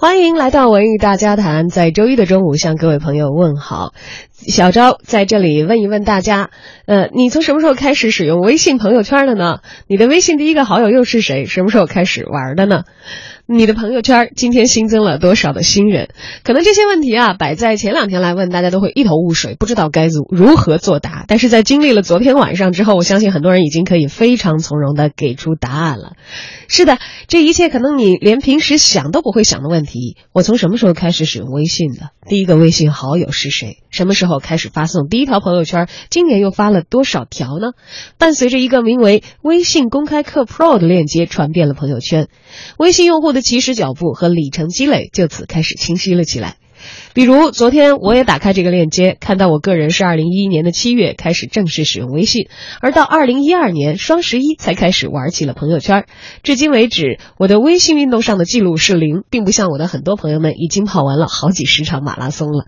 欢迎来到文艺大家谈，在周一的中午向各位朋友问好。小昭在这里问一问大家，呃，你从什么时候开始使用微信朋友圈的呢？你的微信第一个好友又是谁？什么时候开始玩的呢？你的朋友圈今天新增了多少的新人？可能这些问题啊，摆在前两天来问，大家都会一头雾水，不知道该如如何作答。但是在经历了昨天晚上之后，我相信很多人已经可以非常从容的给出答案了。是的，这一切可能你连平时想都不会想的问题。我从什么时候开始使用微信的？第一个微信好友是谁？什么时候开始发送第一条朋友圈？今年又发了多少条呢？伴随着一个名为“微信公开课 Pro” 的链接传遍了朋友圈，微信用户的起始脚步和里程积累就此开始清晰了起来。比如昨天我也打开这个链接，看到我个人是二零一一年的七月开始正式使用微信，而到二零一二年双十一才开始玩起了朋友圈。至今为止，我的微信运动上的记录是零，并不像我的很多朋友们已经跑完了好几十场马拉松了。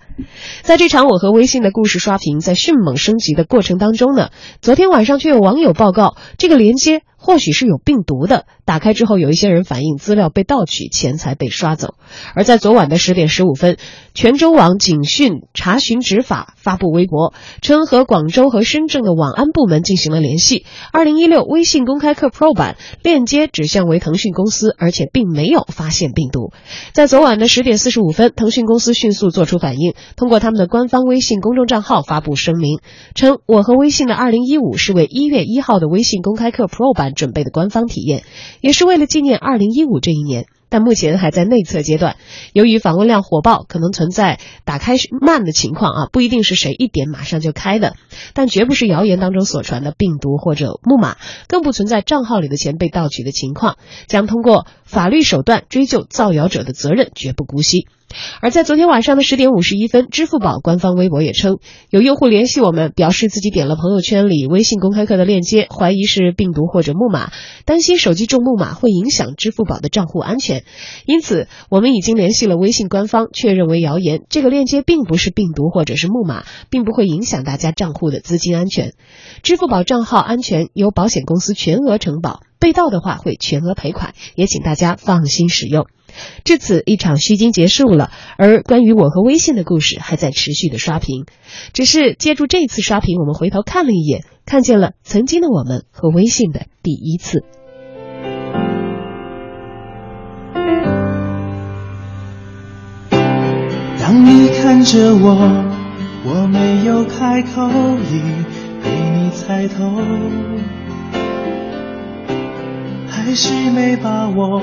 在这场我和微信的故事刷屏在迅猛升级的过程当中呢，昨天晚上却有网友报告这个连接。或许是有病毒的，打开之后有一些人反映资料被盗取，钱财被刷走。而在昨晚的十点十五分，泉州网警讯查询执法发布微博称，和广州和深圳的网安部门进行了联系。二零一六微信公开课 Pro 版链接指向为腾讯公司，而且并没有发现病毒。在昨晚的十点四十五分，腾讯公司迅速做出反应，通过他们的官方微信公众账号发布声明，称我和微信的二零一五是为一月一号的微信公开课 Pro 版。准备的官方体验，也是为了纪念二零一五这一年，但目前还在内测阶段。由于访问量火爆，可能存在打开慢的情况啊，不一定是谁一点马上就开的，但绝不是谣言当中所传的病毒或者木马，更不存在账号里的钱被盗取的情况，将通过法律手段追究造谣者的责任，绝不姑息。而在昨天晚上的十点五十一分，支付宝官方微博也称，有用户联系我们，表示自己点了朋友圈里微信公开课的链接，怀疑是病毒或者木马，担心手机中木马会影响支付宝的账户安全，因此我们已经联系了微信官方，确认为谣言，这个链接并不是病毒或者是木马，并不会影响大家账户的资金安全，支付宝账号安全由保险公司全额承保，被盗的话会全额赔款，也请大家放心使用。至此，一场虚惊结束了，而关于我和微信的故事还在持续的刷屏。只是借助这次刷屏，我们回头看了一眼，看见了曾经的我们和微信的第一次。当你看着我，我没有开口，已被你猜透，还是没把握。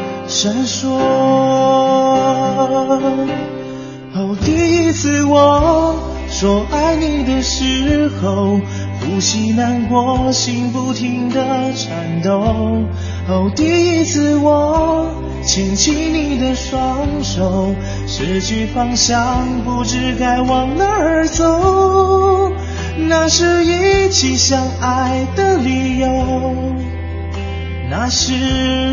闪烁。哦，第一次我说爱你的时候，呼吸难过，心不停的颤抖。哦，第一次我牵起你的双手，失去方向，不知该往哪儿走。那是一起相爱的理由。那是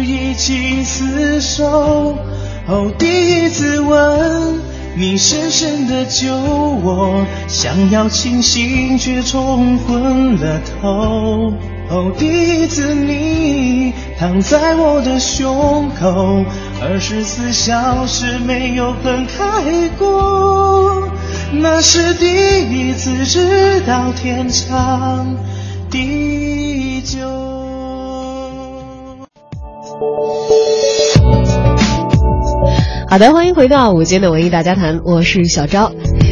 一起厮守，哦，第一次吻你，深深的救我，想要清醒却冲昏了头。哦，第一次你躺在我的胸口，二十四小时没有分开过。那是第一次知道天长地久。好的，欢迎回到午间的文艺大家谈，我是小昭。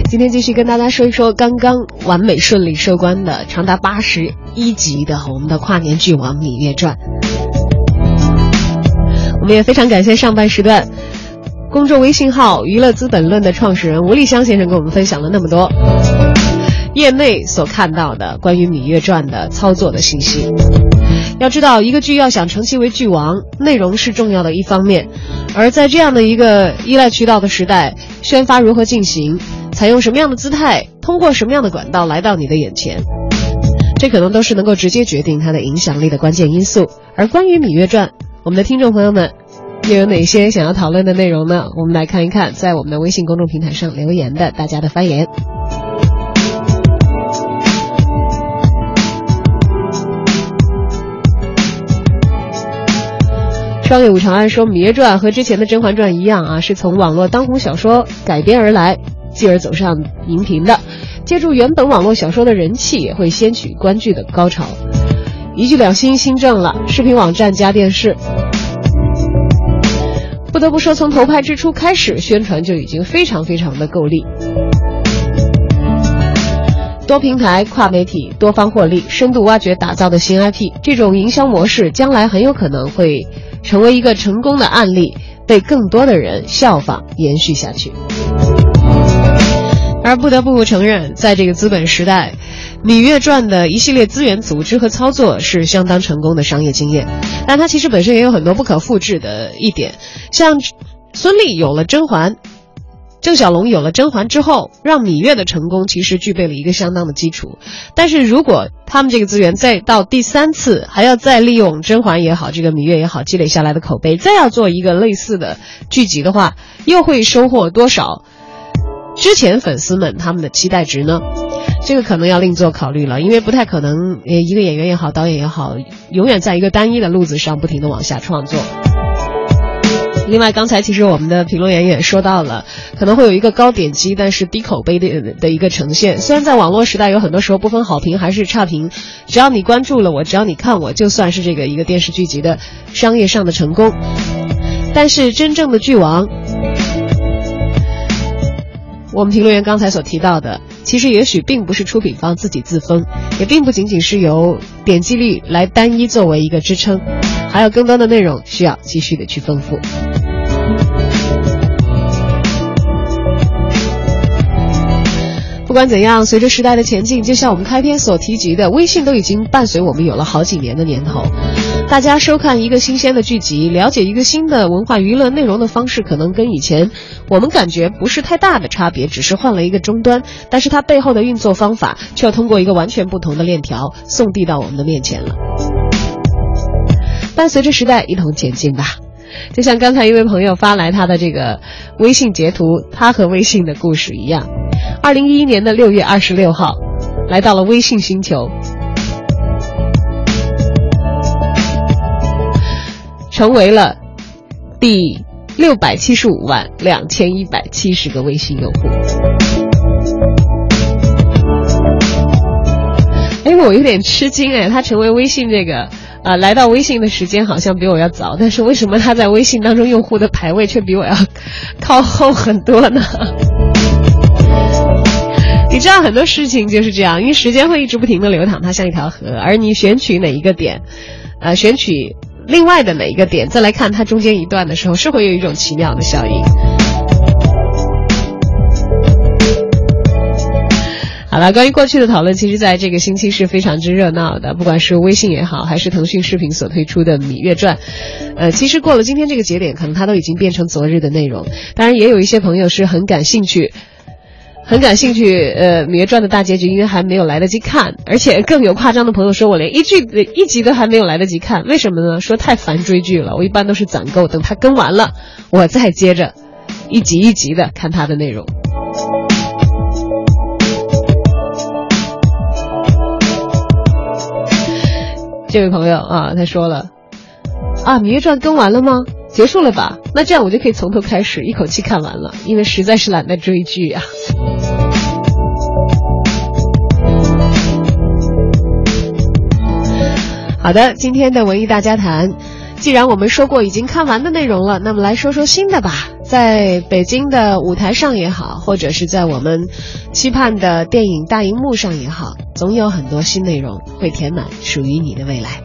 今天继续跟大家说一说刚刚完美顺利收官的长达八十一集的我们的跨年剧《王芈月传》。我们也非常感谢上半时段公众微信号“娱乐资本论”的创始人吴立香先生跟我们分享了那么多。业内所看到的关于《芈月传》的操作的信息。要知道，一个剧要想成其为剧王，内容是重要的一方面。而在这样的一个依赖渠道的时代，宣发如何进行，采用什么样的姿态，通过什么样的管道来到你的眼前，这可能都是能够直接决定它的影响力的关键因素。而关于《芈月传》，我们的听众朋友们又有哪些想要讨论的内容呢？我们来看一看，在我们的微信公众平台上留言的大家的发言。双月舞长安说，《芈月传》和之前的《甄嬛传》一样啊，是从网络当红小说改编而来，继而走上荧屏的。借助原本网络小说的人气，也会掀起观剧的高潮。一剧两新新政了，视频网站加电视。不得不说，从投拍之初开始，宣传就已经非常非常的够力。多平台、跨媒体、多方获利、深度挖掘打造的新 IP，这种营销模式将来很有可能会成为一个成功的案例，被更多的人效仿延续下去。而不得不承认，在这个资本时代，《芈月传》的一系列资源组织和操作是相当成功的商业经验，但它其实本身也有很多不可复制的一点，像孙俪有了甄嬛。郑晓龙有了甄嬛之后，让芈月的成功其实具备了一个相当的基础。但是如果他们这个资源再到第三次，还要再利用甄嬛也好，这个芈月也好积累下来的口碑，再要做一个类似的剧集的话，又会收获多少之前粉丝们他们的期待值呢？这个可能要另做考虑了，因为不太可能，一个演员也好，导演也好，永远在一个单一的路子上不停的往下创作。另外，刚才其实我们的评论员也说到了，可能会有一个高点击但是低口碑的的一个呈现。虽然在网络时代，有很多时候不分好评还是差评，只要你关注了我，只要你看我，就算是这个一个电视剧集的商业上的成功。但是真正的剧王，我们评论员刚才所提到的，其实也许并不是出品方自己自封，也并不仅仅是由点击率来单一作为一个支撑，还有更多的内容需要继续的去丰富。不管怎样，随着时代的前进，就像我们开篇所提及的，微信都已经伴随我们有了好几年的年头。大家收看一个新鲜的剧集，了解一个新的文化娱乐内容的方式，可能跟以前我们感觉不是太大的差别，只是换了一个终端，但是它背后的运作方法却要通过一个完全不同的链条送递到我们的面前了。伴随着时代一同前进吧。就像刚才一位朋友发来他的这个微信截图，他和微信的故事一样。二零一一年的六月二十六号，来到了微信星球，成为了第六百七十五万两千一百七十个微信用户。哎，我有点吃惊哎，他成为微信这个。啊，来到微信的时间好像比我要早，但是为什么他在微信当中用户的排位却比我要 靠后很多呢？你知道很多事情就是这样，因为时间会一直不停的流淌，它像一条河，而你选取哪一个点，呃，选取另外的哪一个点，再来看它中间一段的时候，是会有一种奇妙的效应。好了，关于过去的讨论，其实在这个星期是非常之热闹的。不管是微信也好，还是腾讯视频所推出的《芈月传》，呃，其实过了今天这个节点，可能它都已经变成昨日的内容。当然，也有一些朋友是很感兴趣，很感兴趣。呃，《芈月传》的大结局，因为还没有来得及看，而且更有夸张的朋友说，我连一剧一集都还没有来得及看，为什么呢？说太烦追剧了。我一般都是攒够，等它更完了，我再接着一集一集的看它的内容。这位朋友啊，他说了，啊，《芈月传》更完了吗？结束了吧？那这样我就可以从头开始，一口气看完了，因为实在是懒得追剧啊。好的，今天的文艺大家谈，既然我们说过已经看完的内容了，那么来说说新的吧。在北京的舞台上也好，或者是在我们期盼的电影大荧幕上也好。总有很多新内容会填满属于你的未来。